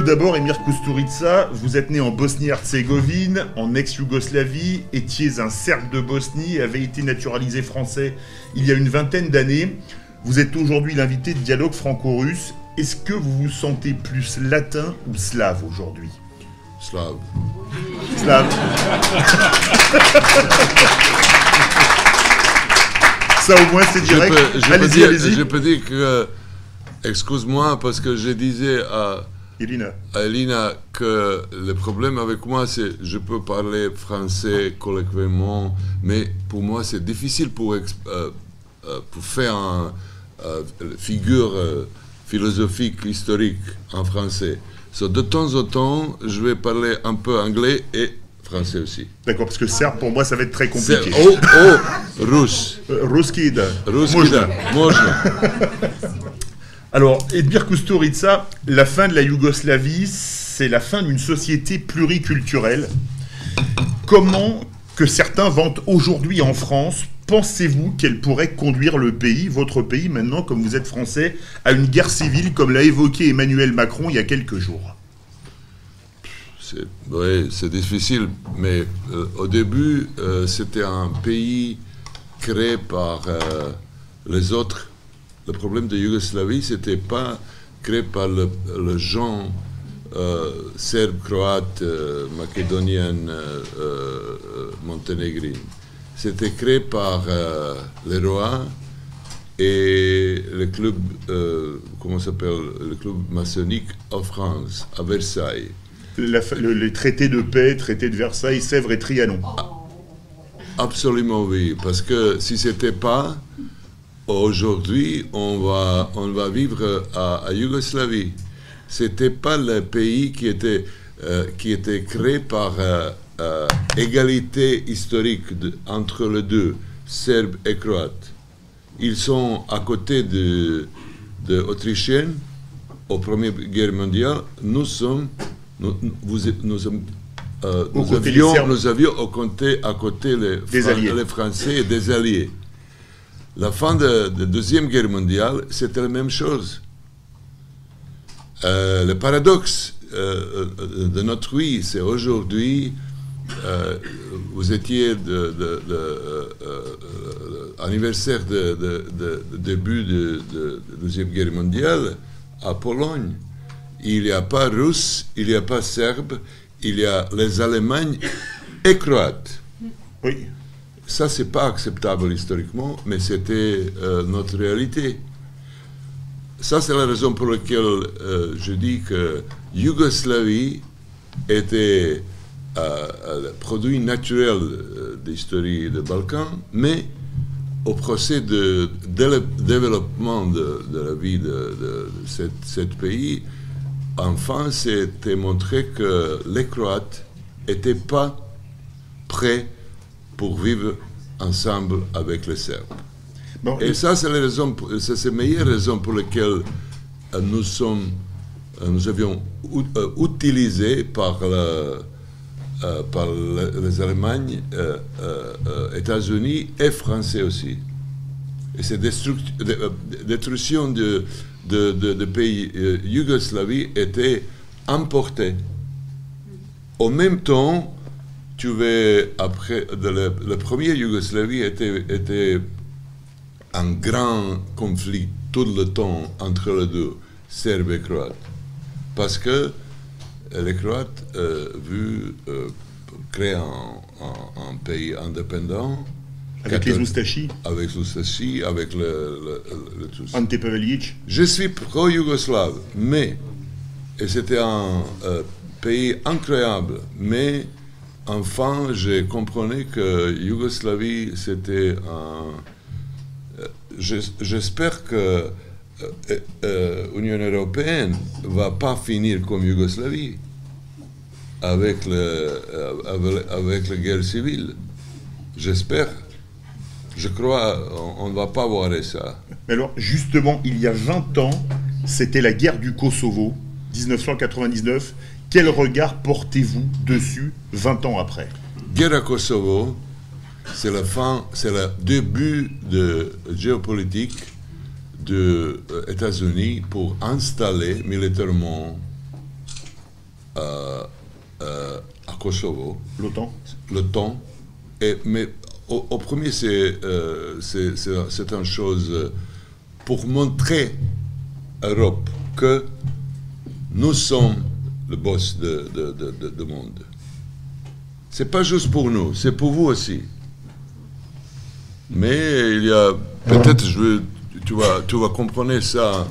Tout d'abord, Emir Kusturica, vous êtes né en Bosnie-Herzégovine, en ex-Yougoslavie, étiez un Serbe de Bosnie et avez été naturalisé français il y a une vingtaine d'années. Vous êtes aujourd'hui l'invité de Dialogue franco-russe. Est-ce que vous vous sentez plus latin ou slave aujourd'hui? Slave. Slave. Ça au moins c'est Je direct. peux, je peux Allez-y, dire, allez-y. je peux dire que, excuse-moi, parce que je disais à, Irina. à Elina que le problème avec moi, c'est je peux parler français colloquialement, mais pour moi, c'est difficile pour, ex- euh, euh, pour faire une figure euh, philosophique, historique en français. So, de temps en temps, je vais parler un peu anglais et français aussi. D'accord, parce que serbe pour moi ça va être très C'est compliqué. oh, oh, russe. Euh, Ruski da. Russe, Можно. Alors, Edmir Kusturica, la fin de la Yougoslavie, c'est la fin d'une société pluriculturelle. Comment que certains vantent aujourd'hui en France, pensez-vous qu'elle pourrait conduire le pays, votre pays maintenant, comme vous êtes français, à une guerre civile comme l'a évoqué Emmanuel Macron il y a quelques jours? C'est, Oui, c'est difficile, mais euh, au début, euh, c'était un pays créé par euh, les autres le problème de Yougoslavie, c'était pas créé par le, le gens euh, serbes, croates, euh, macédoniennes, euh, euh, monténégrines. C'était créé par euh, les rois et le club, euh, comment s'appelle, le club maçonnique en France, à Versailles. La le- Les traités de paix, traités de Versailles, Sèvres et Trianon. Absolument oui, parce que si c'était pas, aujourd'hui on va, on va vivre à, à Yougoslavie. C'était pas le pays qui était, euh, qui était créé par euh, euh, égalité historique de- entre les deux, Serbes et Croates. Ils sont à côté de, de Autrichiens au Première Guerre mondiale. Nous sommes, nous, vous nous sommes euh, nous, avions, nous avions au à côté les, Des Fran- Alliés. les Français et des Alliés. La fin de la Deuxième Guerre mondiale, c'était la même chose. Euh, le paradoxe euh, euh, de notre vie, c'est aujourd'hui, vous étiez de, de- de, anniversaire de, début de, de Deuxième Guerre mondiale à Pologne. Il n'y a pas Russe, il n'y a pas Serbe, il y a les Allemands et Croates. Ça, c'est pas acceptable historiquement, mais c'était euh, notre réalité. Ça, c'est la raison pour laquelle euh, je dis que Yougoslavie était euh, euh, le produit naturel de l'histoire des Balkans, mais au procès de, développement de, la vie de, de cet, cet pays, enfin, c'était montré que les Croates n'étaient pas prêts pour vivre ensemble avec les Serbes. Bon, Et ça, c'est la raison, pour- ça, c'est la meilleure raison pour laquelle euh, nous sommes, euh, nous avions euh, utilisé par, par le- les Allemagnes, États-Unis et Français aussi. Et cette destruct- de- destruction de, de, de- de pays Yougoslavie était importée. En même temps, tu veux, après, de la, la première Yougoslavie était, était un grand conflit tout le temps entre les deux, Serbes et Croates. Parce que euh, les Croates, euh, vu euh, créer un, un- un pays indépendant, avec les Oustachis, avec l'Oustachie, avec le, le- le- le tout ça. Ante Pavelic. Je suis pro-yougoslave, mais, et c'était un euh, pays incroyable, mais enfin, je comprenais que Yougoslavie, c'était un... euh, j'es- J'espère que l'Union européenne va pas finir comme Yougoslavie, euh, avec la guerre civile. J'espère. Je crois, on ne va pas voir ça. Mais alors, justement, il y a 20 ans, c'était la guerre du Kosovo, 1999. Quel regard portez-vous dessus 20 ans après? Guerre à Kosovo, c'est la fin, c'est le début de géopolitique des États-Unis pour installer militairement à, à, à Kosovo, L'OTAN? Et, mais au, au premier, c'est euh, c'est- c'est- c'est une chose euh, pour montrer à l'Europe que nous sommes le boss de, de, de, de- de monde. C'est pas juste pour nous, c'est pour vous aussi. Mais il y a peut-être, je tu vas, tu vas comprendre ça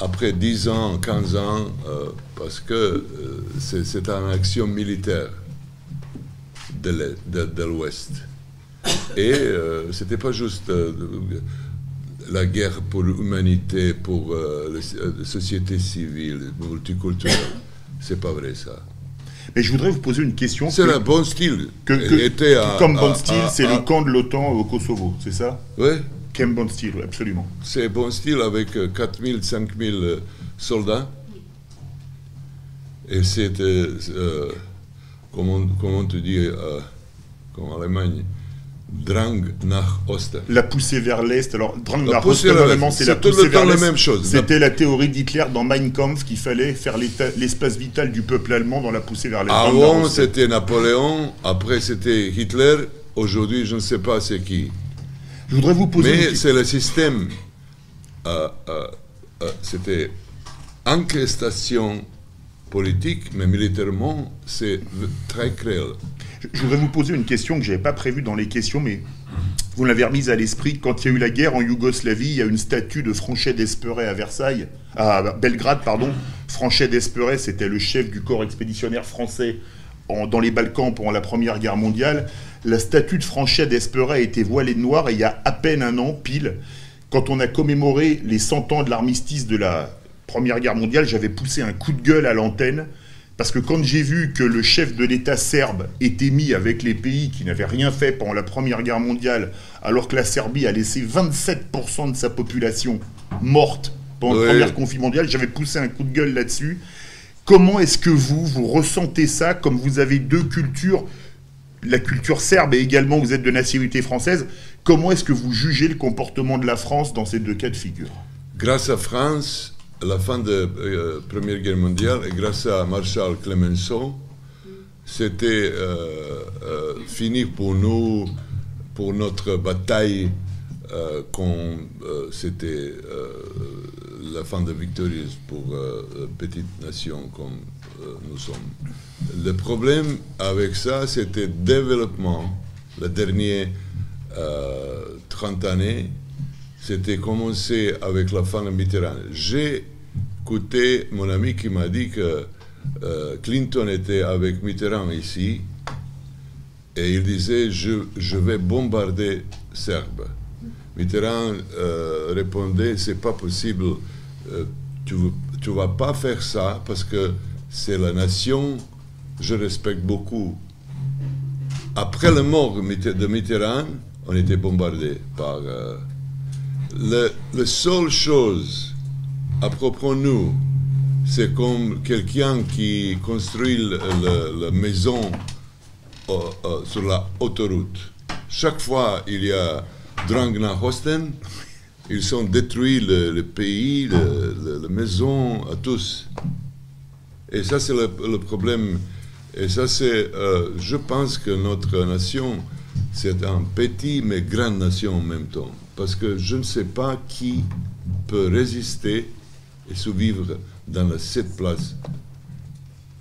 après 10 ans, 15 ans, euh, parce que euh, c'est une action militaire de l'Ouest. Et euh, c'était pas juste euh, la guerre pour l'humanité, pour euh, la société civile, multiculturelle. C'est pas vrai ça. Mais je voudrais vous poser une question. C'est que- un bon style. que- était à- comme bon style, c'est le camp de l'OTAN au Kosovo, c'est ça? Ouais, Kem bon style, oui, absolument? c'est bon style avec euh, 4000, 5000 euh, soldats. Et c'était, euh, comment, comment tu dis, euh, comme en Allemagne, Drang nach Osten. La poussée vers l'Est, alors Drang La nach poussée Osten, l'Est, vraiment, c'est la poussée vers temps la l'Est. même chose. C'était la théorie d'Hitler dans Mein Kampf qu'il fallait faire l'espace vital du peuple allemand dans la poussée vers l'Est. Avant, c'était Napoléon, après, c'était Hitler. Aujourd'hui, je ne sais pas c'est qui. Je voudrais vous poser une Mais c'est le système. euh, euh, euh, c'était incrustation politique, mais militairement, c'est très cruel. Je- voudrais vous poser une question que je n'avais pas prévue dans les questions, mais vous l'avez remise à l'esprit. Quand il y a eu la guerre en Yougoslavie, il y a une statue de Franchet d'Esperet à Versailles, à Belgrade, pardon. Franchet d'Esperet, c'était le chef du corps expéditionnaire français dans les Balkans pendant la Première Guerre mondiale. La statue de Franchet d'Esperet a été voilée de noir et il y a à peine un an, pile, quand on a commémoré les 100 ans de l'armistice de la Première Guerre mondiale, j'avais poussé un coup de gueule à l'antenne parce que quand j'ai vu que le chef de l'État serbe était mis avec les pays qui n'avaient rien fait pendant la Première Guerre mondiale, alors que la Serbie a laissé 27% de sa population morte pendant Oui. la Première Conflit mondiale, j'avais poussé un coup de gueule là-dessus. Comment est-ce que vous, vous ressentez ça comme vous avez deux cultures, la culture serbe et également vous êtes de nationalité française, comment est-ce que vous jugez le comportement de la France dans ces deux cas de figure? Grâce à France, la fin de la Première Guerre mondiale, grâce à Marshal Clemenceau, c'était euh, euh, fini pour nous, pour notre bataille, euh, euh, c'était euh, la fin de victorieuse pour euh, une petite nation comme euh, nous sommes. Le problème avec ça, c'était développement, les derniers euh, 30 années, c'était commencé avec la fin de Mitterrand. J'ai écouté mon ami qui m'a dit que euh, Clinton était avec Mitterrand ici et il disait je, vais bombarder Serbes. Mitterrand euh, répondait c'est pas possible, euh, tu tu vas pas faire ça parce que c'est la nation, je respecte beaucoup. Après la mort de Mitterrand, on était bombardé par la seule chose à propos de nous, c'est comme quelqu'un qui construit la maison euh, euh, sur la autoroute. Chaque fois il y a Drangna Hosten, ils ont détruit le, pays, la maison, à tous. Et ça, c'est le, le problème. Et ça, c'est. euh, je pense que notre nation, c'est un petit mais grande nation en même temps. Parce que je ne sais pas qui peut résister et survivre dans la, cette place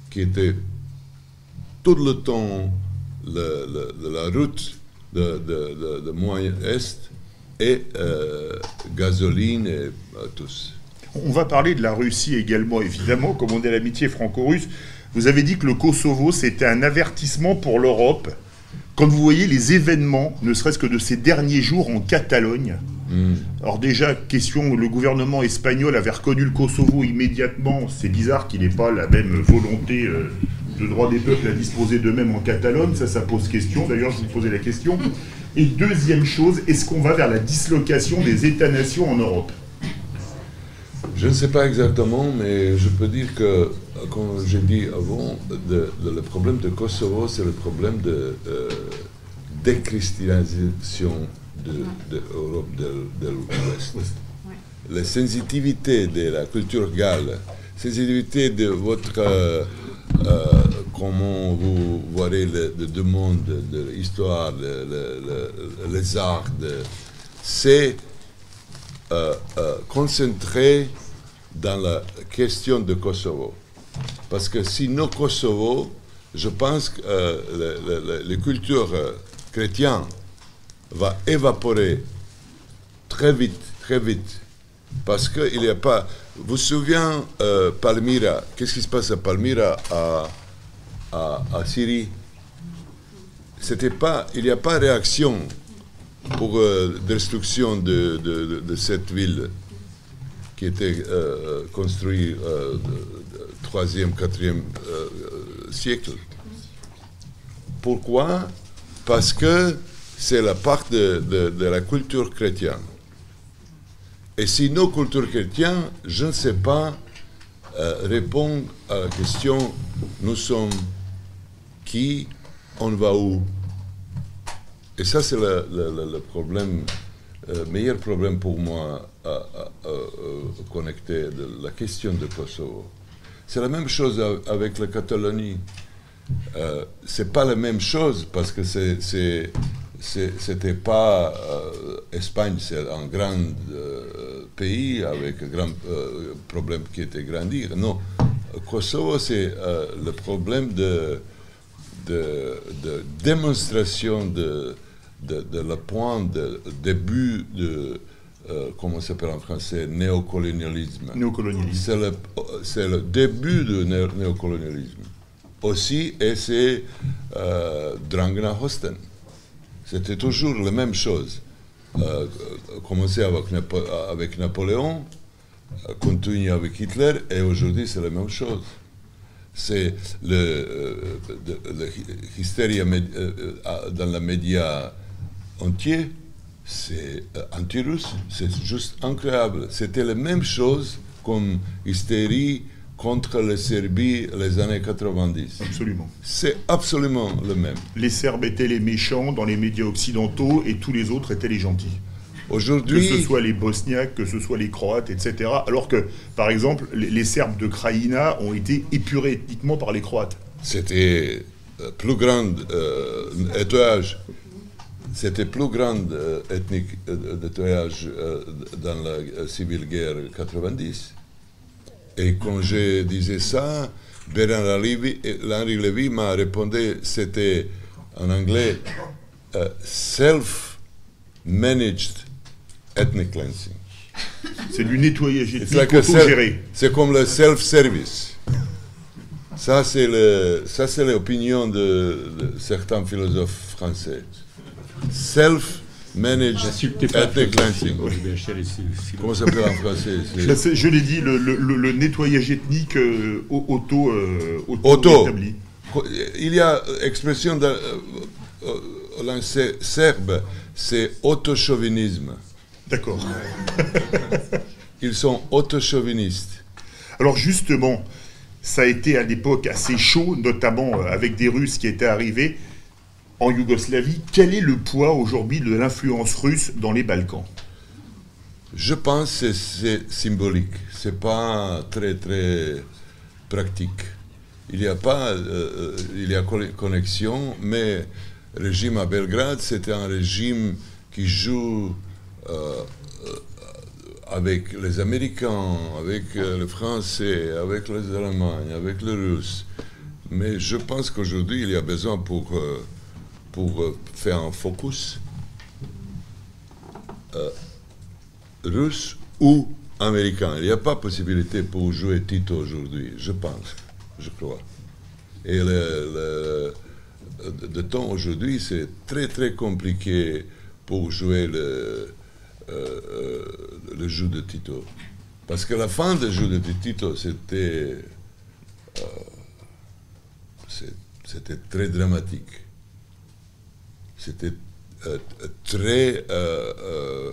qui était tout le temps la route de, Moyen-Est et euh, gasoline et euh, tous. On va parler de la Russie également, évidemment, comme on à l'amitié franco-russe. Vous avez dit que le Kosovo, c'était un avertissement pour l'Europe. Quand vous voyez les événements, ne serait-ce que de ces derniers jours en Catalogne, alors déjà, question, le gouvernement espagnol avait reconnu le Kosovo immédiatement. C'est bizarre qu'il n'ait pas la même volonté euh, de droit des peuples à disposer d'eux-mêmes en Catalogne. Ça, ça pose question. D'ailleurs, je vous posais la question. Et deuxième chose, est-ce qu'on va vers la dislocation des États-nations en Europe? Je ne sais pas exactement, mais je peux dire que, comme j'ai dit avant, de- de- le problème de Kosovo, c'est le problème de euh, déchristianisation de, de l'Europe de, de l'Ouest. La sensibilité de la culture gale, la sensibilité de votre euh, comment vous voyez le, deux mondes, l'histoire, les arts, c'est concentré dans la question de Kosovo. Parce que sinon Kosovo, je pense que euh, les cultures euh, chrétiennes va évaporer très vite, très vite. Parce qu'il n'y a pas... Vous vous souvenez, euh, Palmyra, qu'est-ce qui se passe à Palmyra, à, à, Syrie? C'était pas, Il n'y a pas réaction pour destruction de, de, cette ville qui était construite 3e, 4e siècle. Pourquoi? Parce que c'est la part de, la culture chrétienne. Et si nos cultures chrétiennes, je ne sais pas euh, répondre à la question nous sommes qui, on va où? Et ça, c'est le, problème, euh, meilleur problème pour moi à, à, connecter de la question de Kosovo. C'est la même chose avec la Catalogne. Euh, c'est pas la même chose parce que c'est, c'était pas euh, Espagne, c'est un grand euh, pays avec un grand euh, problème qui était grandir. Non, Kosovo, c'est le problème de, de, démonstration de, de, de le point de début de euh, comment ça s'appelle en français, néocolonialisme. Néocolonialisme. C'est le, début du néocolonialisme. Aussi, et c'est euh, Drangna Hosten. C'était toujours la même chose. Euh, commencer avec, avec Napoléon, euh, continuer avec Hitler, et aujourd'hui c'est la même chose. C'est le, hystérie dans les médias entiers c'est euh, anti-russe, c'est juste incroyable. C'était la même chose comme hystérie contre la Serbie les années 90. Absolument. C'est absolument le même. Les Serbes étaient les méchants dans les médias occidentaux et tous les autres étaient les gentils. Aujourd'hui, que ce soit les Bosniaques, que ce soit les Croates, etc. Alors que, par exemple, les, Serbes de Krajina ont été épurés ethniquement par les Croates. C'était euh, plus grand euh, c'était plus grande euh, ethnique nettoyage euh, dans la civile guerre 90. Et quand je disais ça, Bernard Henri Lévy m'a répondu, c'était en anglais, self-managed ethnic cleansing. C'est du nettoyage ethnique auto-géré. C'est comme le self-service. Ça, c'est l'opinion de, de certains philosophes français self-managed ethnic cleansing. Comment ça s'appelle en français Je l'ai dit, le, nettoyage ethnique euh, auto, euh, auto, établi. Il y a expression de euh, serbe, c'est autochauvinisme. D'accord. Ils sont autochauvinistes. Alors justement, ça a été à l'époque assez chaud, notamment avec des Russes qui étaient arrivés en Yougoslavie, quel est le poids aujourd'hui de l'influence russe dans les Balkans? Je pense que c'est symbolique, c'est pas très très pratique. Il n'y a pas, euh, il y a connexion, mais le régime à Belgrade, c'était un régime qui joue euh, euh, avec les Américains, avec les Français, avec les Allemands, avec les Russes. Mais je pense qu'aujourd'hui, il y a besoin pour pour euh, faire un focus euh, russe ou américain. Il n'y a pas possibilité pour jouer Tito aujourd'hui, je pense, je crois. Et le, de temps aujourd'hui, c'est très très compliqué pour jouer le, euh, le jeu de Tito. Parce que la fin du jeu de Tito, c'était c'était très dramatique c'était euh, très euh, euh,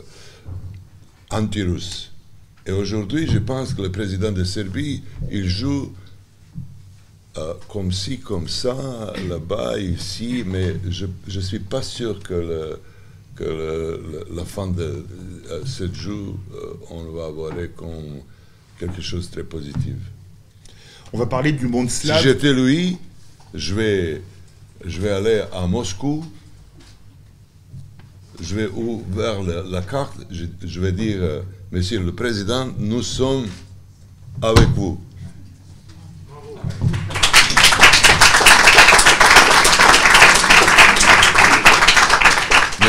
anti-russe. Et aujourd'hui, je pense que le président de Serbie, il joue comme ci, comme ça, là-bas, ici, mais je ne suis pas sûr que, que la fin de ce jeu, on va avoir comme quelque chose de très positif. On va parler du monde Si slave. j'étais lui, je vais, je vais aller à Moscou, je vais ouvrir la, la carte, je, je vais dire, euh, Monsieur le Président, nous sommes avec vous.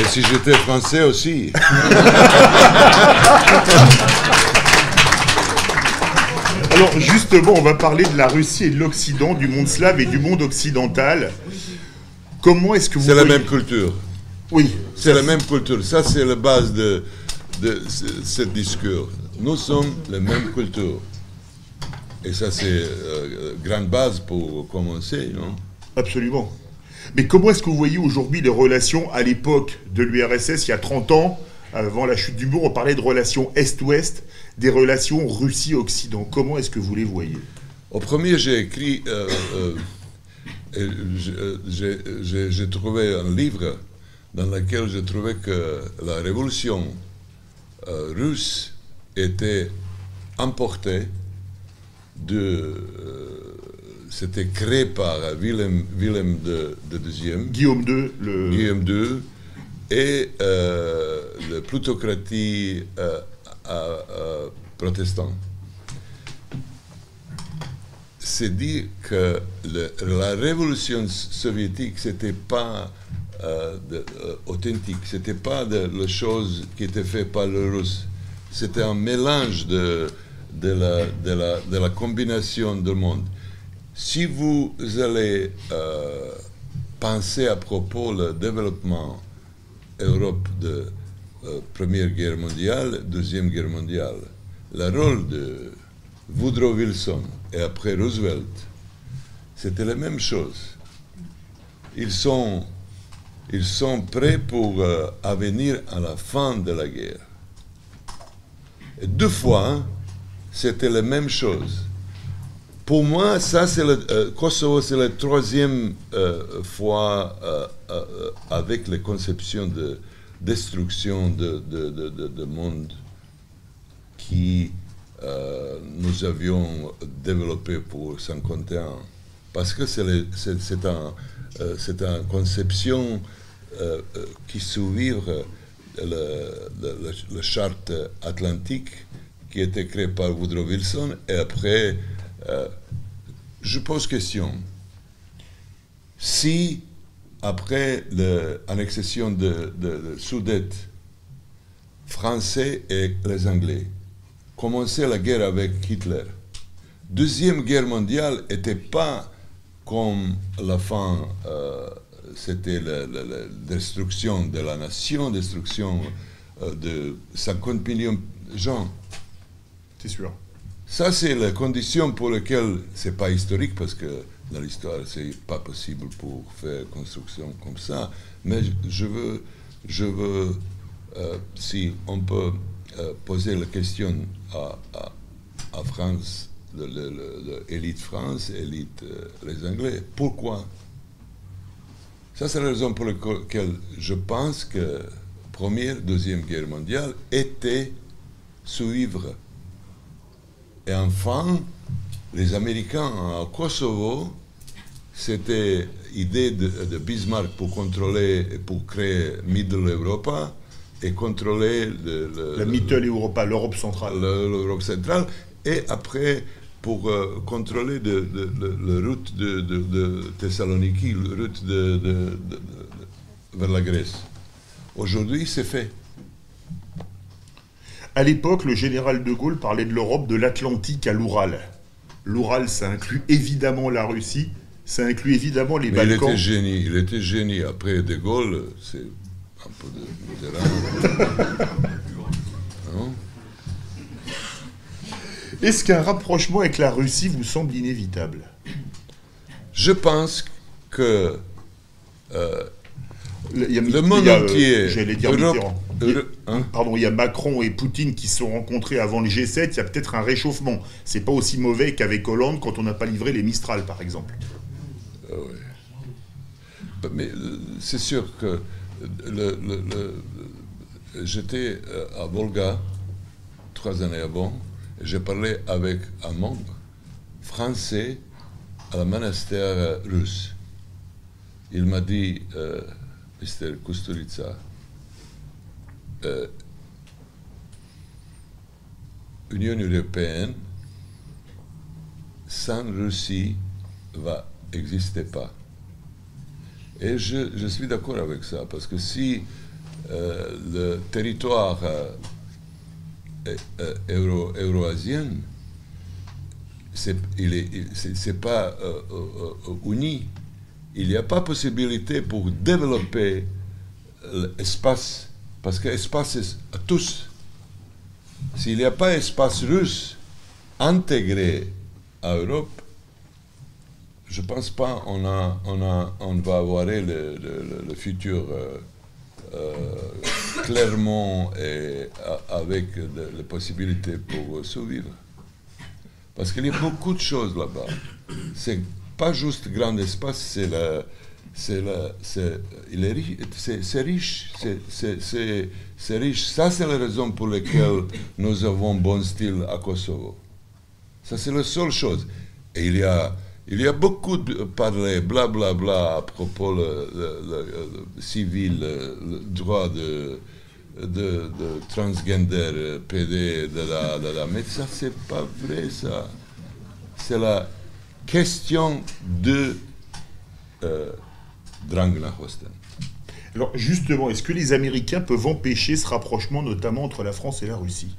Si j'étais français aussi, Alors justement, on va parler de la Russie et de l'Occident, du monde slave et du monde occidental. Comment est-ce que vous c'est la même culture. Oui, C'est la même culture. Ça, c'est la base de, de ce, ce discours. Nous sommes la même culture. Et ça, c'est euh, grande base pour commencer, non? Absolument. Mais comment est-ce que vous voyez aujourd'hui les relations à l'époque de l'URSS, il y a 30 ans, avant la chute du mur, on parlait de relations Est-Ouest, des relations Russie-Occident. Comment est-ce que vous les voyez? Au premier, j'ai écrit, euh, euh, euh, j'ai- j'ai j'ai trouvé un livre dans lequel je trouvais que la révolution russe était emportée de... C'était créé par Willem, Willem de, de deuxième. Guillaume II, le... Guillaume II et euh, la plutocratie euh, protestante. C'est dire que le- la révolution soviétique, c'était pas euh, de- euh, authentique, c'était pas de, la chose qui était faite par les Russes. C'était un mélange de, de, la, de, la, de la combinaison du monde. Si vous allez euh, penser à propos le développement Europe de euh, Première Guerre mondiale, Deuxième Guerre mondiale, le rôle de Woodrow Wilson et après Roosevelt, c'était la même chose. Ils sont, prêts pour euh, venir à la fin de la guerre. Deux fois, hein, c'était la même chose. Pour moi, ça, c'est le euh, Kosovo, c'est la troisième euh, fois euh, avec les conceptions de destruction de, de, de, de- de monde qui nous avions développé pour 51. Parce que c'est un, une conception qui le- la charte atlantique qui été créée par Woodrow Wilson et après, euh, je pose question. Si, après l'annexation de, de, Français et les Anglais commençaient la guerre avec Hitler, Deuxième guerre mondiale n'était pas comme la fin, euh, c'était la destruction de la nation, destruction euh, de 50 millions de gens. C'est sûr. Ça, c'est la condition pour laquelle c'est pas historique parce que dans l'histoire, c'est pas possible pour faire construction comme ça. Mais je- veux, je veux, euh, si on peut euh, poser la question à, France, l'élite France, élite euh, les Anglais, pourquoi? Ça, c'est la raison pour laquelle je pense que Première, Deuxième Guerre mondiale était suivre et enfin, les Américains à Kosovo, c'était l'idée de, de Bismarck pour contrôler, pour créer Middle Europa et contrôler le- le- La Mittel Europa, l'Europe centrale. le- l'Europe centrale, et après pour euh, contrôler de, la route de, Thessaloniki, la route vers la Grèce. Aujourd'hui, c'est fait. À l'époque, le général de Gaulle parlait de l'Europe de l'Atlantique à l'Oural. L'Oural, ça inclut évidemment la Russie, ça inclut évidemment les Mais il Balkans. était génie, il était génie. Après De Gaulle, c'est un peu de. Non Est-ce qu'un rapprochement avec la Russie vous semble inévitable? Je pense que euh, Il y a- le monde il y a, euh, entier, J'allais dire Europe- Mitterrand. Euro- hein Pardon, il y a Macron et Poutine qui se sont rencontrés avant le G7, il y a peut-être un réchauffement. C'est pas aussi mauvais qu'avec Hollande quand on n'a pas livré les Mistral, par exemple. Ah ouais. Mais euh, c'est sûr que le, le- le- j'étais euh, à Volga trois années avant, j'ai parlé avec un membre français à la monastère russe. Il m'a dit, euh, Mr. Kusturica, euh, Union européenne sans Russie va exister pas. Et je, suis d'accord avec ça, parce que si euh, le territoire euh, euro, euroasien, c'est, il est, c'est, pas uni, il n'y a pas possibilité pour développer l'espace, parce que l'espace est à tous. S'il n'y a pas espace russe intégré à Europe, je pense pas on va avoir le, futur euh, euh, clairement et avec les possibilités pour survivre. Parce qu'il y a beaucoup de choses là-bas. Pas juste grand espace, c'est la, c'est la, c'est, il est ri- c'est, riche, c'est, riche. Ça, c'est la raison pour laquelle nous avons bon style à Kosovo. Ça, c'est la seule chose. Et il y a, il y a beaucoup de parler, blablabla, bla, bla, à propos le, civil, le, droit de, de, de transgender, PD, de la, de la, mais ça, c'est pas vrai, ça. C'est la question de euh, Drang nach Osten. Alors justement, est-ce que les Américains peuvent empêcher ce rapprochement, notamment entre la France et la Russie?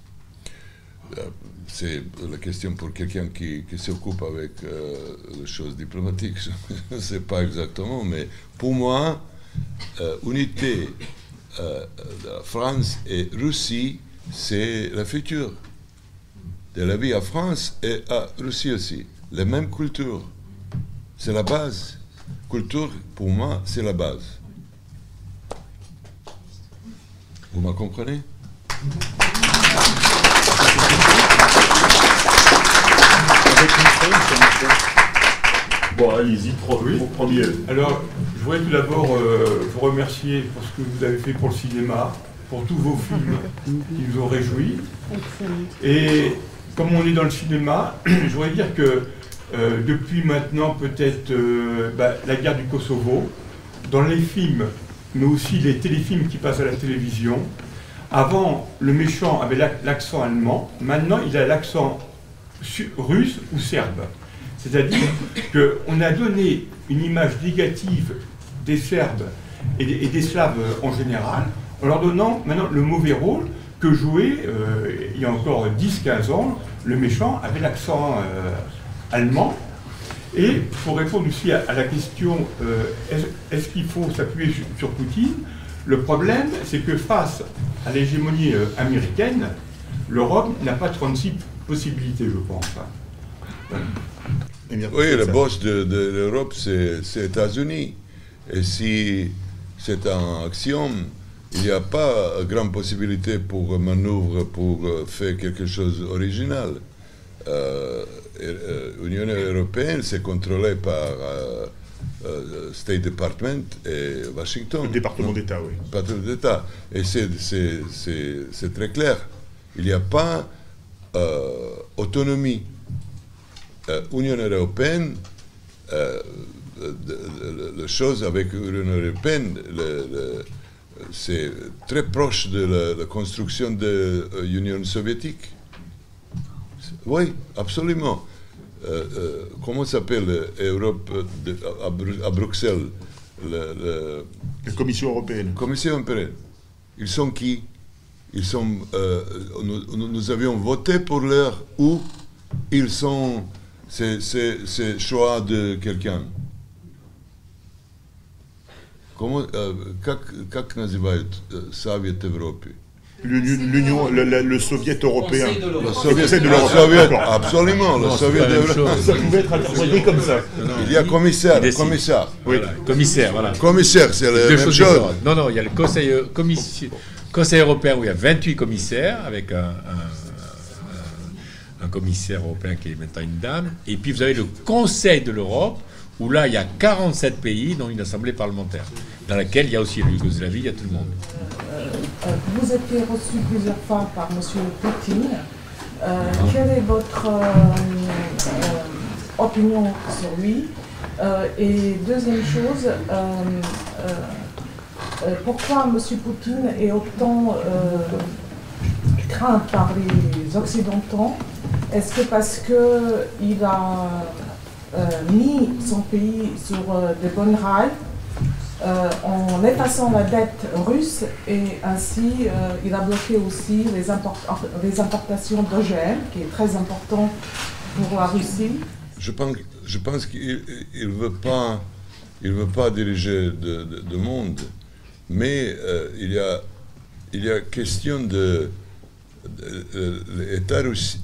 C'est la question pour quelqu'un qui, qui s'occupe avec euh, les choses diplomatiques. Je ne sais pas exactement, mais pour moi, euh, unité euh, de la France et Russie, c'est le futur de la vie à France et à Russie aussi. Les mêmes cultures. C'est la base. Culture, pour moi, c'est la base. Vous me comprenez? Bon, allez-y, Oui. premier. Alors, je voudrais tout d'abord euh, vous remercier pour ce que vous avez fait pour le cinéma, pour tous vos films qui nous ont réjouis. Et comme on est dans le cinéma, je voudrais dire que euh, depuis maintenant peut-être euh, bah, la guerre du Kosovo, dans les films, mais aussi les téléfilms qui passent à la télévision, avant le méchant avait l'ac- l'accent allemand, maintenant il a l'accent russe ou serbe. C'est-à-dire qu'on a donné une image négative des Serbes et des, Slaves en général, en leur donnant maintenant le mauvais rôle que jouait, euh, il y a encore 10-15 ans, le méchant avait l'accent allemand. Et pour répondre aussi à, à la question, euh, est-ce est-ce qu'il faut s'appuyer sur, sur Poutine Le problème, c'est que face à l'hégémonie euh, américaine, l'Europe n'a pas 36 possibilités, je pense. Oui, le boss de, de l'Europe, c'est les États-Unis. Et si c'est un axiome, il n'y a pas grande possibilité pour manœuvre, pour euh, faire quelque chose d'original. Euh, L'Union européenne, c'est contrôlé par euh, euh, State Department et Washington. Le département d'État, oui. Patron d'État. Et c'est- très clair. Il n'y a pas euh, autonomie. Euh, Union européenne, euh, la chose avec l'Union européenne, c'est très proche de la, la construction de l'Union soviétique. Oui, absolument. Euh, euh, comment s'appelle l'Europe de- à, Bru- à Bruxelles le- le- La Commission européenne. Commission européenne. Ils sont qui Ils sont. euh, nous, nous- nous avions voté pour leur ou ils sont. C'est c'est- c'est choix de quelqu'un. Comment, euh, как, как называют э, Совет Европы? L'Union, le, le- le Soviet européen. Le Soviet, de le l'Europe, absolument, le Soviet. Ça pouvait être interprété comme ça. Il y a commissaire, Il commissaire. Oui. Voilà, commissaire, voilà. Commissaire, c'est la Deux même choses chose. différentes. Non, non, il y a le Conseil, euh, commissi- Conseil européen où il y a 28 commissaires, avec un, un- un commissaire européen qui est maintenant une dame. Et puis vous avez le Conseil de l'Europe, où là il y a 47 pays, dont une assemblée parlementaire, dans laquelle il y a aussi la Yougoslavie, il y a tout le monde. Euh, Vous étiez reçu plusieurs fois par M. Poutine. Euh, quelle est votre euh, opinion sur lui? Et deuxième chose, pourquoi M. Poutine est autant craint par les Occidentaux? Est-ce que parce qu'il a mis son pays sur de bonnes rails? Euh, en effaçant la dette russe et ainsi euh, il a bloqué aussi les, import- les importations d'OGM, qui est très important pour la Russie. Je pense, je pense qu'il ne veut pas, veut pas diriger de, de- de monde, mais euh, il, y a, il y a question de, l'État Russie,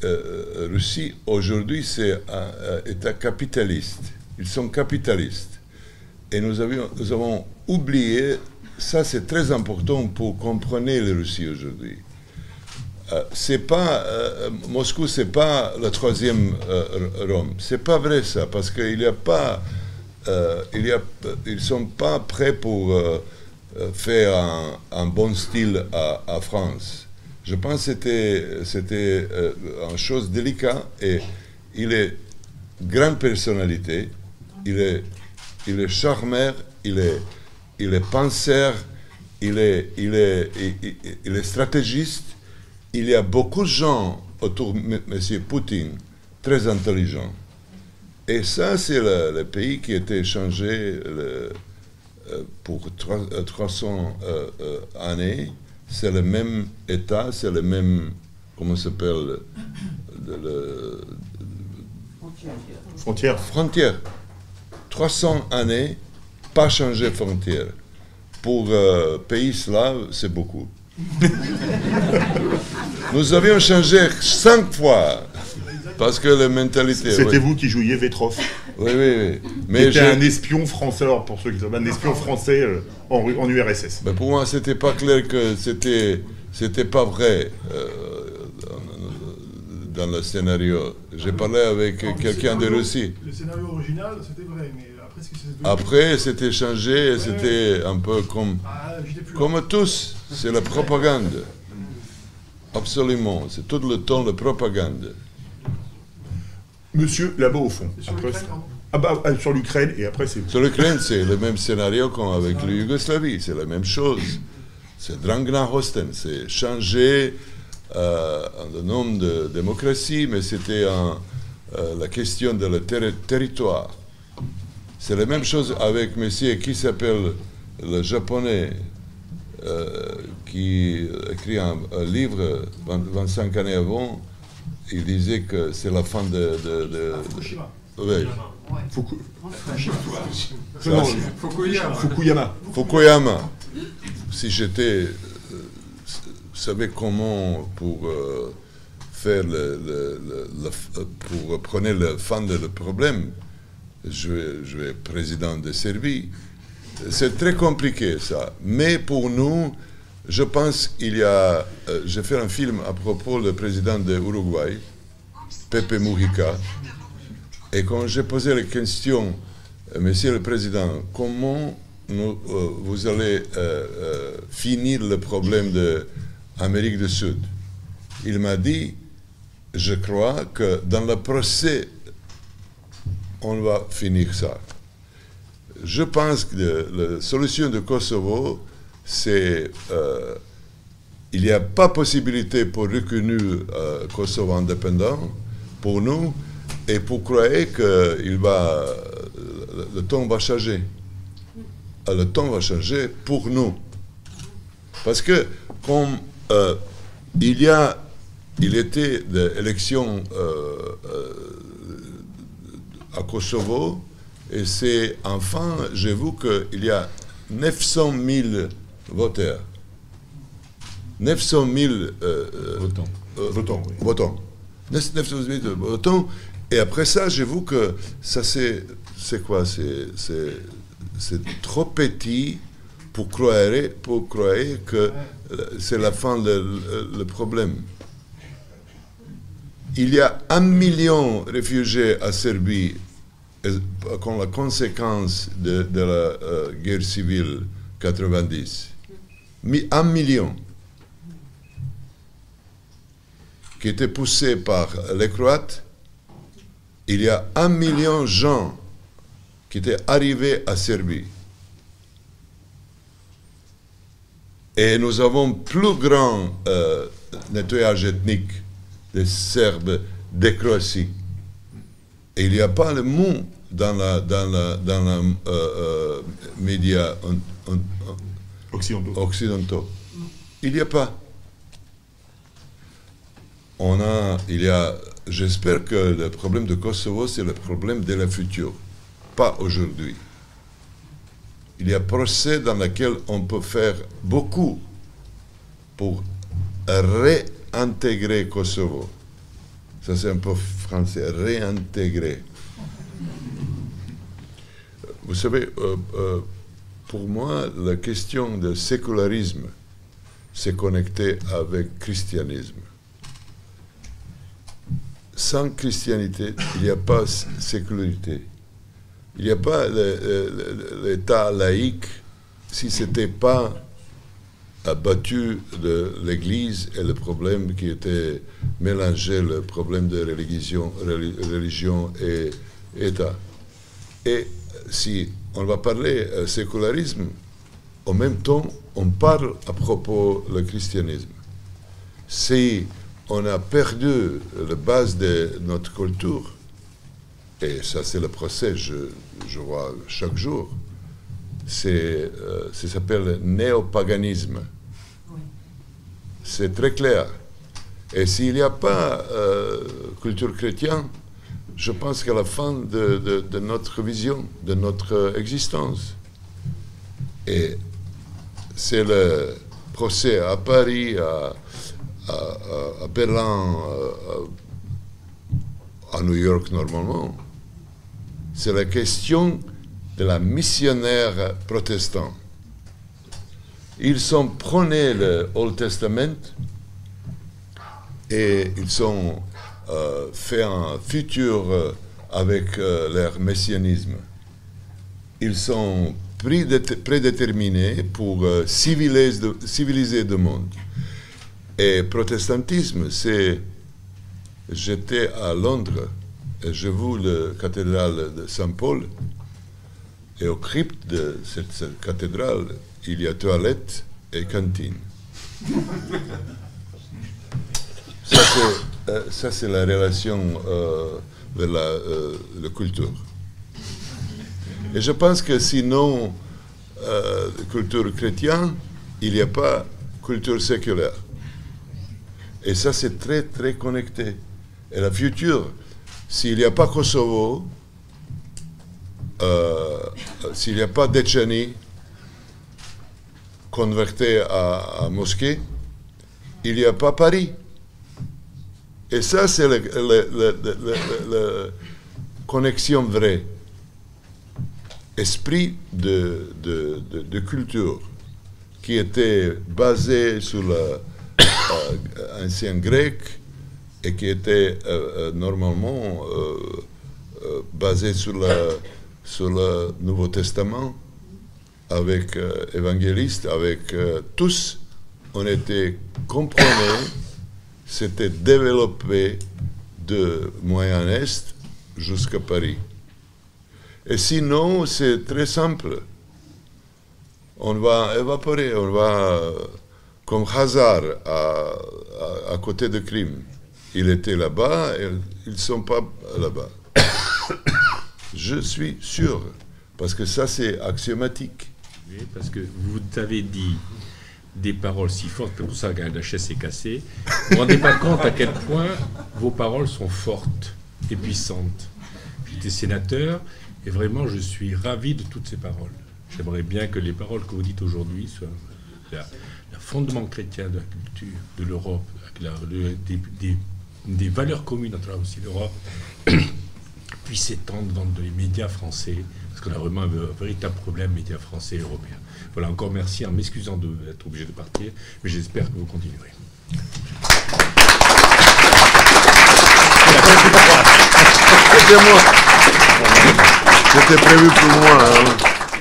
Russie aujourd'hui c'est un État capitaliste. Ils sont capitalistes. Et nous, avons oublié, ça c'est très important pour comprendre la Russie aujourd'hui. Euh, c'est pas euh, Moscou, c'est pas la troisième euh, Rome. C'est pas vrai ça, parce qu'il n'y euh, sont pas prêts pour euh, faire un, bon style à, à France. Je pense que c'était c'était une chose délicate et il est grande personnalité, il est il est charmeur, il est il est penseur, il est il est il, est stratégiste il y a beaucoup de gens autour de M. M. Poutine très intelligents. Et ça, c'est le, le pays qui a été changé le- euh, pour trois- euh, 300 euh, euh, années. C'est le même État, c'est le même, comment s'appelle, le- le- Frontière. frontière. 300 années, pas changé frontière. Pour euh, pays slave, c'est beaucoup. Nous avions changé cinq fois parce que la mentalité. C'était vous qui jouiez Vetrov. Oui, oui, oui. Mais j'ai- un espion français, alors pour ceux qui savent, un espion français euh, en URSS. mais pour moi, c'était pas clair que c'était, c'était pas vrai euh, dans, le scénario. J'ai parlé avec quelqu'un de Russie. Le scénario original, c'était vrai, mais après, ce qui s'est devenu- Après, c'était changé et c'était un peu comme. Ah. Comme tous, c'est la propagande. Absolument, c'est tout le temps la propagande. Monsieur, là-bas au fond. Sur Après, ah bah, ah, sur l'Ukraine, et après c'est... Sur l'Ukraine, c'est le même scénario qu'avec la Yougoslavie, c'est la même chose. C'est Drangna Hosten, c'est changer euh, le nom de démocratie, mais c'était euh, la question de le terri- territoire. C'est la même chose avec monsieur qui s'appelle le japonais, euh, qui écrit un, un livre 20 25 années avant. Il disait que c'est la fin de. de, de- Fukushima. ouais. Fuku- Ça, Non, c'est- Fukuyama. Fukuyama, si j'étais, euh, s- savais comment pour euh, faire le, euh, pour prendre le fond de le problème, je je vais président de Serbie. C'est très compliqué ça. Mais pour nous, je pense qu'il y a. euh, J'ai fait un film à propos du président de Uruguay, Pepe Mujica. Et quand j'ai posé la question, Monsieur le Président, comment vous allez finir le problème de l'Amérique du Sud Il m'a dit, je crois que dans le procès, on va finir ça. Je pense que la solution de Kosovo, c'est euh, il n'y a pas possibilité pour reconnaître euh, Kosovo indépendant pour nous et pour croire que il va, le, le temps va changer. Le temps va changer pour nous. Parce que comme euh, il y a, il était des élections euh, euh, à Kosovo, et c'est enfin, j'avoue qu'il y a 900 000 voteurs. 900 000 euh, euh, Votants. euh, Votants, oui. votants. 900 000 votants. Et après ça, j'avoue que ça, c'est, c'est quoi? C'est, c'est, c'est trop petit pour croire, pour croire que c'est la fin du problème. Il y a un million de réfugiés à Serbie comme la conséquence de, la euh, guerre civile 90. Mi- un million qui était poussé par les Croates il y a un million de gens qui étaient arrivés à Serbie. Et nous avons plus grand euh, nettoyage ethnique des Serbes de Croatie. Et il n'y a pas le mot dans la, dans la, dans la euh, euh, média en- en- en- Occidentaux. occidentaux. Il n'y a pas. On a, il y a, j'espère que le problème de Kosovo, c'est le problème de la future, pas aujourd'hui. Il y a procès dans lequel on peut faire beaucoup pour réintégrer Kosovo. Ça, c'est un peu français, réintégrer. Vous savez, euh, euh, pour moi, la question de sécularisme, c'est connecté avec christianisme. Sans christianité, il n'y a pas s- sécularité. Il n'y a pas l'État laïque si ce n'était pas abattu de l'Église et le problème qui était mélangé, le problème de religion, reli- religion et État. Et si on va parler euh, sécularisme, en même temps, on parle à propos du christianisme. Si on a perdu la base de notre culture, et ça c'est le procès, je, je vois chaque jour, c'est, euh, ça s'appelle néopaganisme. C'est très clair. Et s'il n'y a pas euh, culture chrétienne, je pense qu'à la fin de, de- de notre vision, de notre existence, et c'est le procès à Paris, à, à- à- à Berlin, à New York normalement, c'est la question de la missionnaire protestant. Ils ont prôné le Old Testament et ils ont euh, fait un futur euh, avec euh, leur messianisme. Ils sont prédé- prédéterminés pour civiliser, civiliser le monde. Et protestantisme, c'est. J'étais à Londres et j'ai vu la cathédrale de Saint-Paul. Et au crypte de cette, cette cathédrale, il y a toilette et cantine. Ça, c'est, euh, ça, c'est la relation euh, de la, euh, la culture. Et je pense que sinon, euh, culture chrétienne, il n'y a pas culture séculaire. Et ça, c'est très, très connecté. Et la future, s'il n'y a pas Kosovo, euh, s'il n'y a pas Tchétchénie convertie à, mosquée, il n'y a pas Paris. Et ça, c'est la connexion vraie. Esprit de, culture qui était basé sur l'ancien grec et qui était euh, euh, normalement euh, basé sur, le Nouveau Testament avec évangélistes, avec tous, on était comprenés, c'était développé de Moyen-Est jusqu'à Paris. Et sinon, c'est très simple. On va évaporer, on va, comme Hazard, à, à- à côté de Crime. Il était là-bas ils ne sont pas là-bas. Je suis sûr, parce que ça, c'est axiomatique. Oui, parce que vous avez dit des paroles si fortes, c'est pour ça que la chaise s'est cassée. Vous ne vous rendez pas compte à quel point vos paroles sont fortes et puissantes. J'étais sénateur et vraiment je suis ravi de toutes ces paroles. J'aimerais bien que les paroles que vous dites aujourd'hui soient le fondement chrétien de la culture de l'Europe, des- des valeurs communes entre aussi l'Europe, puisse s'étendre dans les médias français, parce qu'on a vraiment un, véritable problème médias français et européens. Voilà, encore merci en m'excusant d'être obligé de partir, mais j'espère que vous continuerez. C'était moi. C'était prévu pour moi. hein.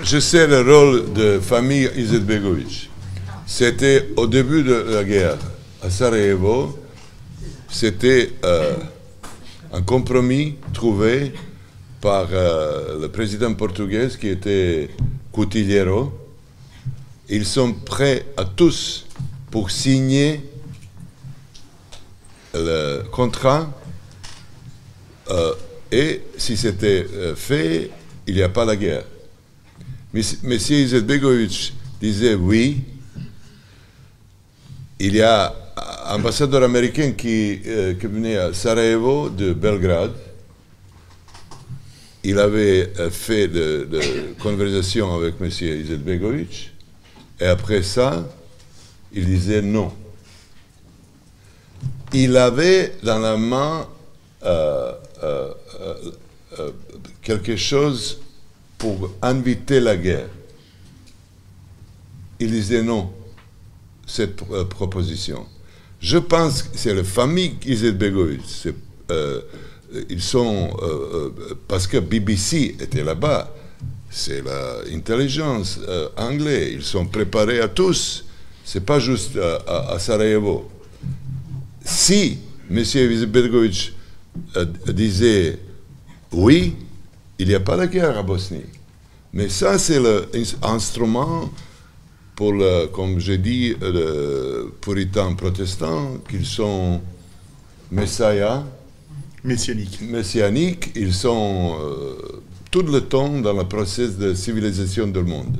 Je sais le rôle de famille Izetbegovic. C'était au début de la guerre à Sarajevo. C'était euh, un compromis trouvé par euh, le président portugais qui était Coutilliero. Ils sont prêts à tous pour signer le contrat euh, et si c'était fait, il n'y a pas la guerre. M. Izetbegovic disait oui. Il y a ambassadeur américain qui, euh, qui venait à Sarajevo de Belgrade. Il avait euh, fait de, de conversation avec M. Izetbegovic. Et après ça, il disait non. Il avait dans la main euh, quelque chose pour inviter la guerre. Il disait non, cette proposition. Je pense que c'est la famille Izetbegovic. Euh, ils sont, euh, euh, parce que BBC était là-bas, c'est l'intelligence euh, anglaise. Ils sont préparés à tous. C'est pas juste à, Sarajevo. Si M. Izetbegovic disait oui, il n'y a pas de guerre à Bosnie. Mais ça, c'est l'instrument pour, le, comme j'ai dit, le puritain protestant, qu'ils sont messiah, Messianique. messianiques, ils sont euh, tout le temps dans le processus de civilisation du monde.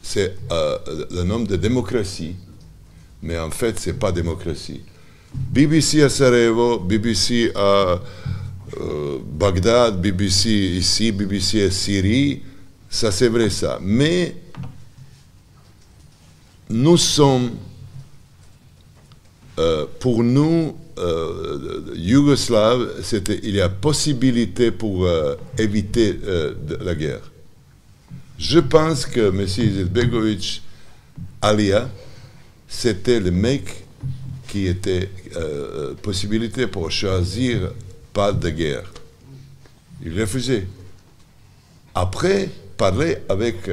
C'est euh, le nom de démocratie, mais en fait, c'est pas démocratie. BBC à Sarajevo, BBC à euh, Bagdad, BBC ici, BBC à Syrie, ça c'est vrai ça. Mais nous sommes, euh, pour nous, euh, Yougoslaves, il y a possibilité pour euh, éviter euh, la guerre. Je pense que M. Izetbegovic, Alia, c'était le mec qui était possibilité pour choisir pas de guerre. Il refusait. Après, parler avec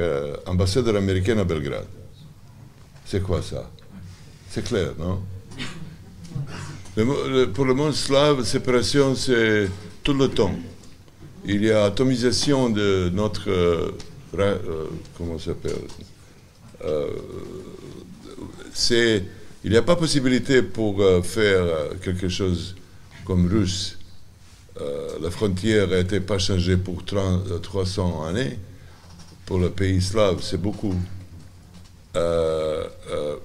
l'ambassadeur américain à Belgrade. C'est quoi ça? C'est clair, non? Pour le monde slave, séparation, c'est tout le temps. Il y a atomisation de notre... euh, euh, comment ça s'appelle? Euh, il n'y a pas possibilité pour faire quelque chose comme russe. La frontière n'était pas changée pour 30, euh, 300 années. Pour le pays slave, c'est beaucoup. Euh, euh,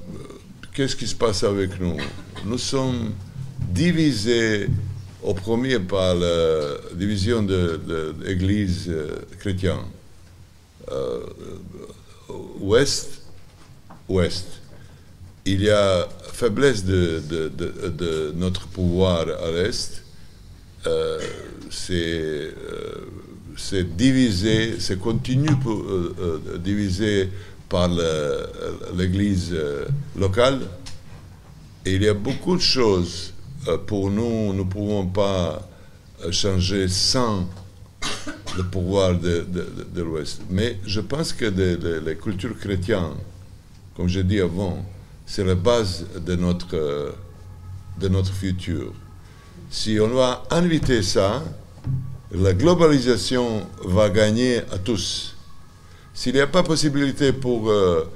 Qu'est-ce qui se passe avec nous? Nous sommes divisés au premier par la division de, l'Église euh, chrétienne. Ouest, ouest il y a faiblesse de, notre pouvoir à l'Est. C'est divisé, c'est continue pour, divisé par le- l'Église euh, locale. Et il y a beaucoup de choses euh, pour nous, nous ne pouvons pas euh, changer sans le pouvoir de, l'Ouest. Mais je pense que les cultures chrétiennes, comme je dis avant, c'est la base de notre, euh, de notre futur. Si on va inviter ça, la globalisation va gagner à tous. S'il n'y a pas possibilité pour, euh,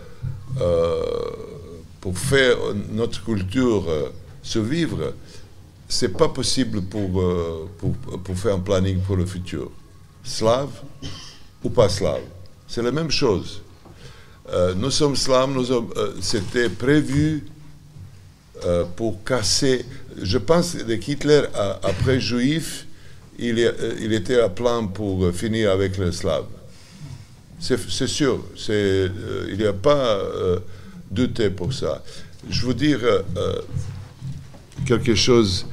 euh, pour faire notre culture euh, survivre, c'est pas possible pour, euh, pour, pour faire un planning pour le futur. Slave ou pas slave, c'est la même chose. Nous sommes slaves, c'était prévu pour casser. Je pense que Hitler, après juif, il, était à plan pour finir avec les slaves. C'est sûr, euh, il n'y a pas euh, douté pour ça. Je veux dire euh, euh, quelque chose,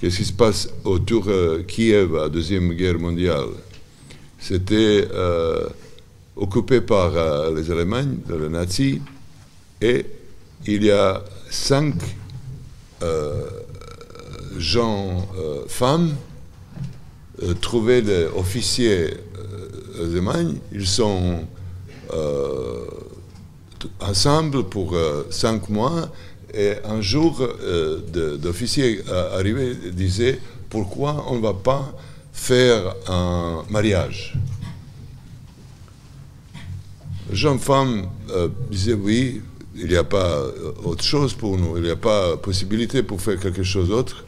qu'est-ce qui se passe autour de Kiev à la Deuxième Guerre mondiale? C'était occupé par les Allemands, les nazis, et il y a cinq gens, femmes, trouvés des allemands. Ils sont euh, ensemble pour euh, cinq mois. Et un jour, euh, d'officier arrivé disait pourquoi on ne va pas faire un mariage? Jeune femme disait oui, il n'y a pas autre chose pour nous, il n'y a pas possibilité pour faire quelque chose d'autre.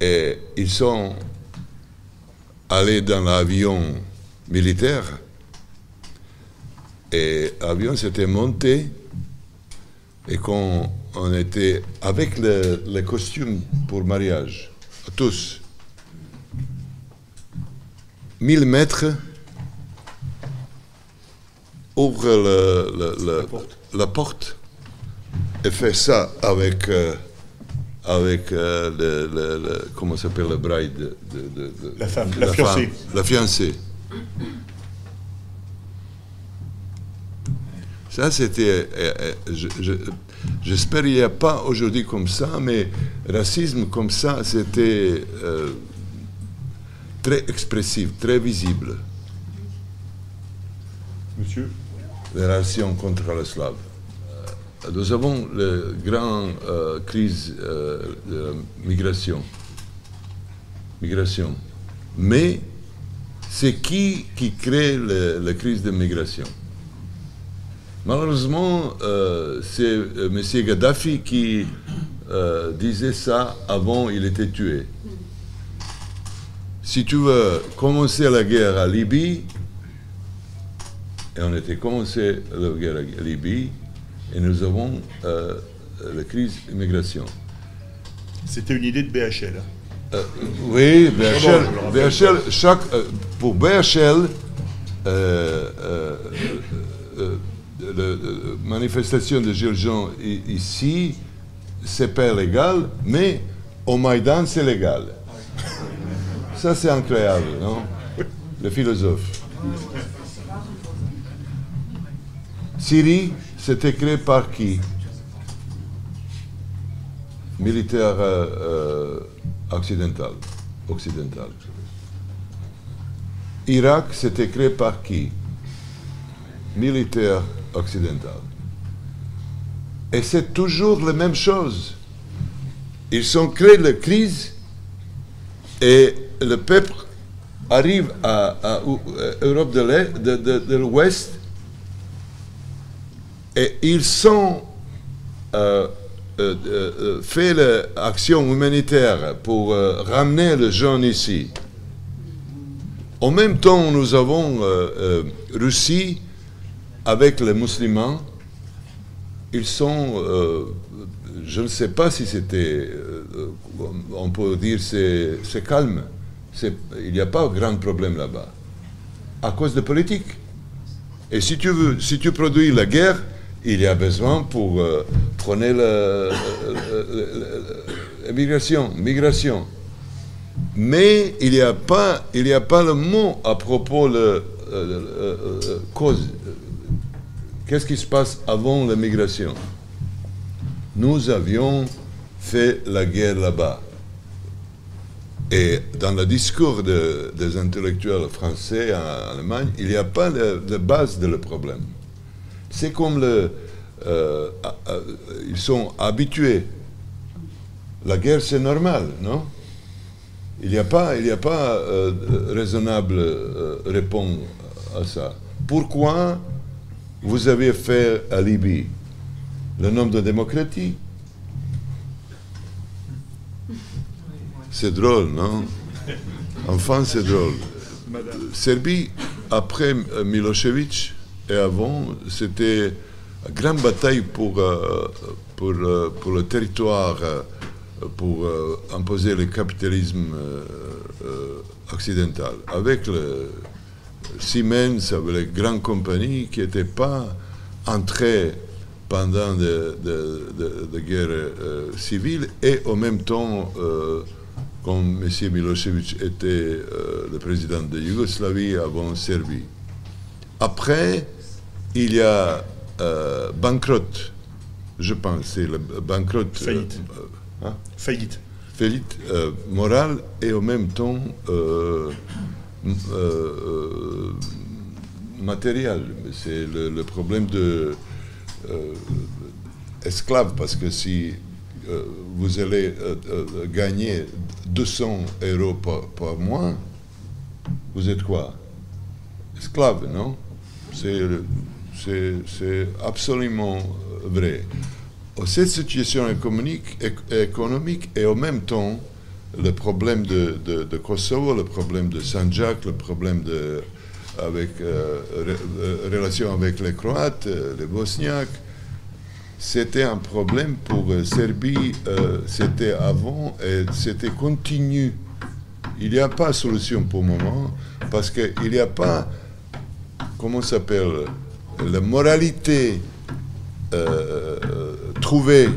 Et ils sont allés dans l'avion militaire et l'avion s'était monté et quand on était avec le, le costume pour mariage, tous, 1000 mètres, ouvre le- le- le- la, porte. et fait ça avec, euh, avec euh, le, le- le- comment s'appelle le bride de, de- de- de- La femme, la fiancée. la fiancée. Ça, c'était. euh, euh, je- je- J'espère qu'il n'y a pas aujourd'hui comme ça, mais racisme comme ça, c'était très expressif, très visible. Monsieur? Les relations contre les Slaves. Nous avons la grande euh, crise euh, de migration. Migration. Mais c'est qui qui crée la crise de migration? Malheureusement, euh, c'est M. Gaddafi qui disait ça avant il était tué. Si tu veux commencer la guerre à Libye, et on était commencé la guerre à Libye, et nous avons euh, la crise d'immigration. C'était une idée de BHL. hein. Euh, oui, BHL. BHL, chaque, euh, pour BHL, la manifestation de Gilles Jean i- ici, c'est pas légal, mais au Maïdan, c'est légal. Ça, c'est incroyable, non? Le philosophe. Syrie, c'était créé par qui? Militaire euh, euh, occidental. occidental. Irak, c'était créé par qui? Militaire occidental. Et c'est toujours la même chose. Ils ont créé la crise et le peuple arrive à, à- à Europe de l'Ouest et ils sont euh, euh, euh, fait l'action humanitaire pour euh, ramener les jeunes ici. En même temps, nous avons euh, Russie avec les musulmans. Ils sont, je ne sais pas si c'était, on peut dire c'est calme. Il n'y a pas grand problème là-bas. À cause de politique. Et si tu veux, si tu produis la guerre, il y a besoin pour euh, prôner la migration. Mais il n'y a pas, le mot à propos de euh, cause. Qu'est-ce qui se passe avant la migration Nous avions fait la guerre là-bas. Et dans le discours de- des intellectuels français en Allemagne, il n'y a pas de, de base de le problème. C'est comme le, euh, ils sont habitués. La guerre, c'est normal, non? Il n'y a pas, il y a pas euh, raisonnable euh, réponse à ça. Pourquoi vous avez fait à Libye? Le nom de démocratie? C'est drôle, non? Enfin, c'est drôle. Serbie, après Milosevic et avant, c'était une grande bataille pour, euh, euh, pour le territoire, euh, pour imposer le capitalisme occidental. Avec Siemens, avec les grandes compagnies qui n'étaient pas entrées pendant de, de, de- guerre civile et en même temps, euh, M. Milosevic était le président de Yougoslavie avant Serbie. Après, il y a euh, banqueroute, je pense, c'est le banqueroute. euh, Faillite. euh, hein, Faillite. faillite morale et en même temps euh, euh, euh, matériel. C'est le, le problème de euh, esclaves, parce que si euh, vous allez euh, gagner 200 euros par, par mois, vous êtes quoi? Esclave, non? C'est c'est- absolument vrai. Cette situation économique, éc- économique et en même temps le problème de, de- Kosovo, le problème de Saint-Jacques, le problème de avec euh, euh, relation avec les Croates, euh, les Bosniaques, c'était un problème pour Serbie, c'était avant et c'était continu. Il n'y a pas de solution pour le moment parce qu'il n'y a pas, comment s'appelle, la moralité euh, trouvée.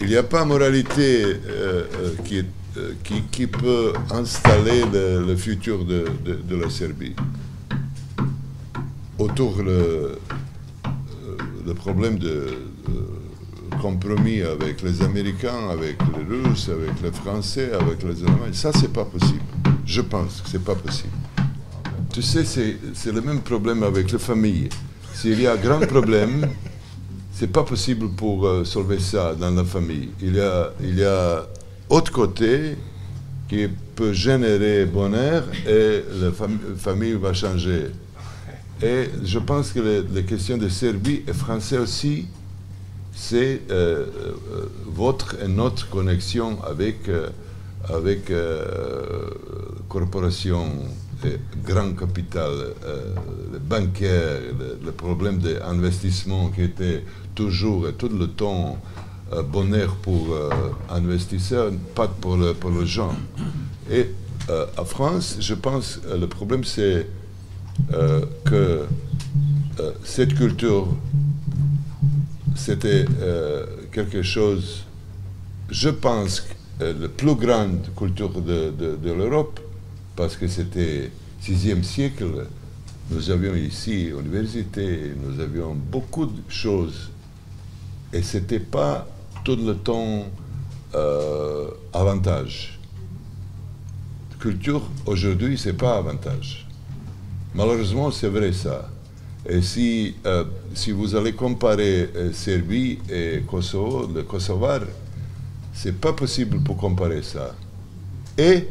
Il n'y a pas moralité euh, euh, qui, peut installer le, futur de, la Serbie. Autour le, problème de, de compromis avec les Américains, avec les Russes, avec les Français, avec les Allemands, ça c'est pas possible. Je pense que c'est pas possible. Tu sais, c'est le même problème avec les familles. S'il y a un grand problème, c'est pas possible pour euh, sauver ça dans la famille. Il y a, il y a autre côté qui peut générer bonheur et la fam- famille va changer. Et je pense que les, les questions de Serbie et français aussi, c'est euh, euh, votre et notre connexion avec, euh, avec euh, corporations, et grand capital, euh, les banquiers, le, le problème d'investissement qui était toujours et tout le temps euh, bonheur pour euh, investisseurs, pas pour le, pour les gens. Et euh, en France, je pense le problème c'est que cette culture c'était quelque chose, je pense, la plus grande culture de- de l'Europe, parce que c'était 6e siècle, nous avions ici université, nous avions beaucoup de choses, et ce n'était pas tout le temps euh, avantage. Culture, aujourd'hui, ce n'est pas avantage. Malheureusement, c'est vrai ça. Et si, euh, si vous allez comparer euh, Serbie et Kosovo, le Kosovar, c'est pas possible pour comparer ça. Et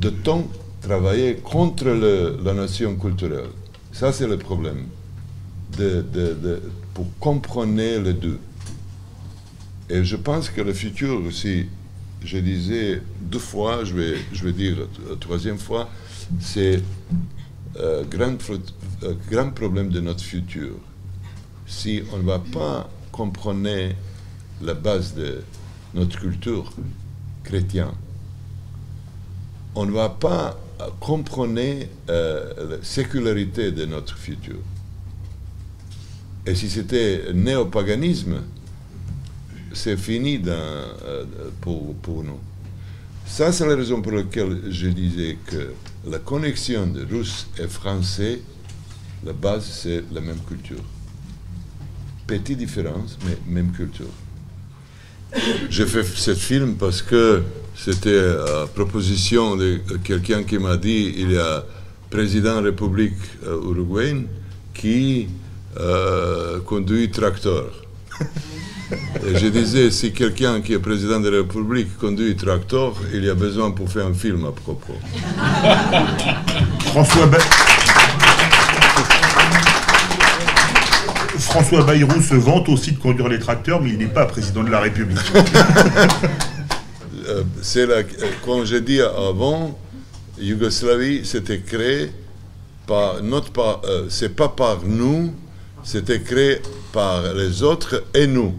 de temps travailler contre la nation culturelle. Ça, c'est le problème. Pour comprendre les deux. Et je pense que le futur, si je disais deux fois, je vais, je vais dire la troisième fois, c'est euh, grand, euh, grand problème de notre futur. Si on ne va pas comprendre la base de notre culture chrétienne, on ne va pas comprendre euh, la sécularité de notre futur. Et si c'était néopaganisme, c'est fini euh, pour, pour nous. Ça, c'est la raison pour laquelle je disais que la connexion de russe et français, la base, c'est la même culture. Petite différence, mais même culture. J'ai fait ce film parce que c'était à proposition de quelqu'un qui m'a dit il y a président de la République euh, uruguayenne qui euh, conduit tracteur. Et je disais, si quelqu'un qui est président de la République conduit tracteur, il y a besoin pour faire un film à propos. François, Ba- François Bayrou se vante aussi de conduire les tracteurs, mais il n'est pas président de la République. Euh, c'est la, euh, comme j'ai dit avant, Yougoslavie s'était créée par notre par, euh, c'est pas par nous, c'était créé par les autres et nous.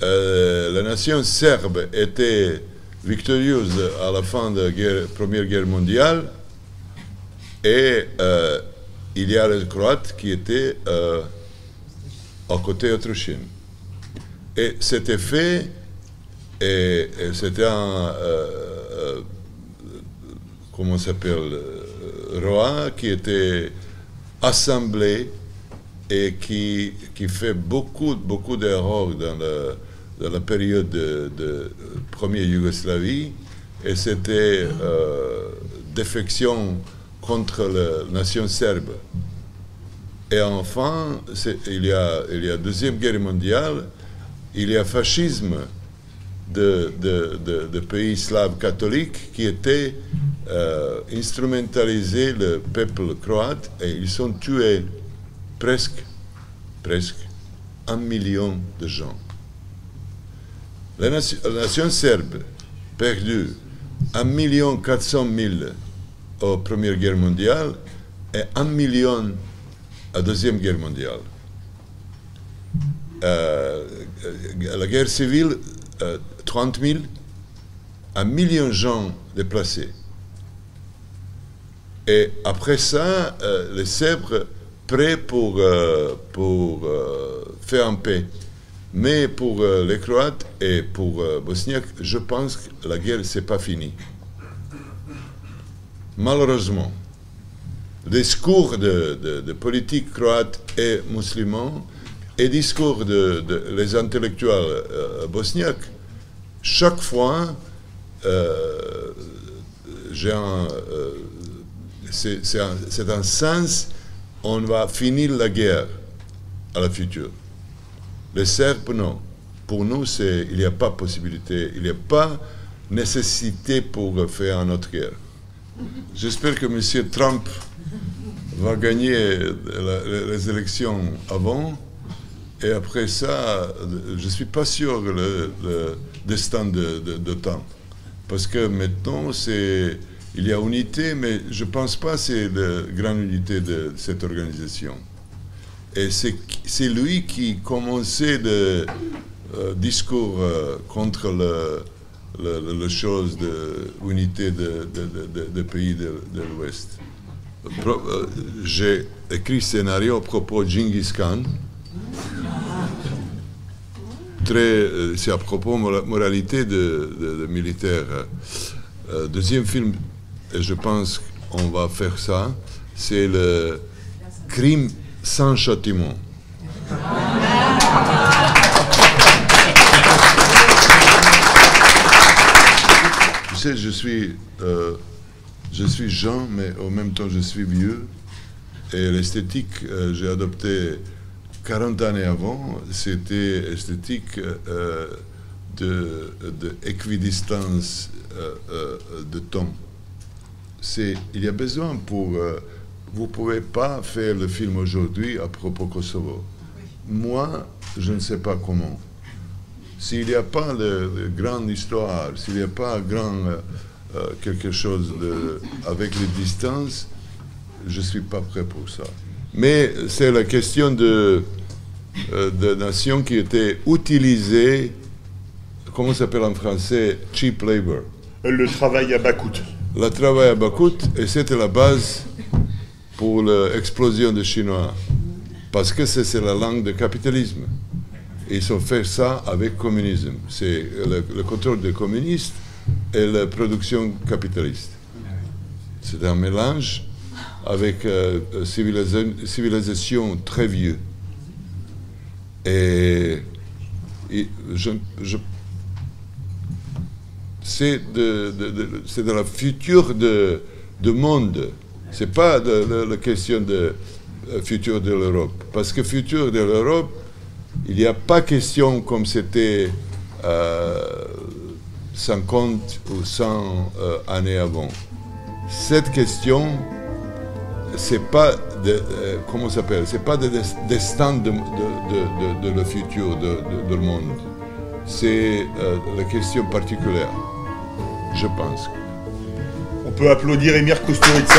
La nation serbe était victorieuse à la fin de la Première Guerre mondiale et il y a les Croates qui étaient à côté autrichiens. Et c'était fait, et, c'était un, euh, euh, comment s'appelle, euh, roi qui était assemblé et qui, qui fait beaucoup, beaucoup d'erreurs dans, la période de, de première Yougoslavie. Et c'était défection contre la nation serbe. Et enfin, il y, a, il y a Deuxième Guerre mondiale, il y a fascisme de, pays slaves catholiques qui étaient euh, instrumentalisés le peuple croate et ils ont tué presque, presque un million de gens. La nation, la nation serbe perdu 1 million 400 000 aux Première Guerre mondiale et 1 million à Deuxième Guerre mondiale. Euh, la guerre civile, euh, 30 000, un million de gens déplacés. Et après ça, euh, les Serbes prêts pour, euh, pour euh, faire un paix. Mais pour euh, les Croates et pour euh, Bosniaques, je pense que la guerre, c'est pas fini. Malheureusement, le discours de, de, de politique croate et musulman et discours de, intellectuels euh, bosniaques, chaque fois, euh, euh, c'est un, sens, on va finir la guerre à la future. Les Serbes, non. Pour nous, il n'y a pas possibilité, il n'y a pas nécessité pour faire une autre guerre. J'espère que M. Trump va gagner les élections avant. Et après ça, je ne suis pas sûr le, destin de, de, temps. Parce que maintenant, il y a unité, mais je ne pense pas que c'est la grande unité de cette organisation. Et c'est lui qui commençait le euh, discours euh, contre le, chose de unité de, pays de, l'Ouest. Euh, J'ai écrit scénario à propos de Genghis Khan. Très, euh, c'est à propos moralité de, de, de militaire. Euh, deuxième film, et je pense qu'on va faire ça, c'est le crime sans châtiment. Tu sais, je suis, euh, je suis jeune, mais en même temps je suis vieux. Et l'esthétique, euh, j'ai adopté 40 années avant, c'était esthétique euh, de, équidistance euh, euh, de temps. Il y a besoin pour... euh, vous ne pouvez pas faire le film aujourd'hui à propos Kosovo. Moi, je ne sais pas comment. S'il n'y a pas de, de grande histoire, s'il n'y a pas grand, quelque chose avec les distances, je ne suis pas prêt pour ça. Mais c'est la question de, euh, de nations qui étaient utilisées, comment ça s'appelle en français, cheap labor. Le travail à bas coût. Le travail à bas coût, et c'était la base pour l'explosion des Chinois. Parce que c'est la langue du capitalisme. Ils ont fait ça avec communisme. C'est le, le contrôle des communistes et la production capitaliste. C'est un mélange avec euh, civilisation très vieux. Et, je, c'est de, de- de- la future de, de monde. C'est pas la question de euh, futur de l'Europe. Parce que futur de l'Europe, il n'y a pas question comme c'était euh, 50 ou 100 euh, années avant. Cette question, c'est pas euh, comment s'appelle, c'est pas de des- destin de, le futur de le monde. C'est euh, la question particulière, je pense. On peut applaudir Emir Kusturica.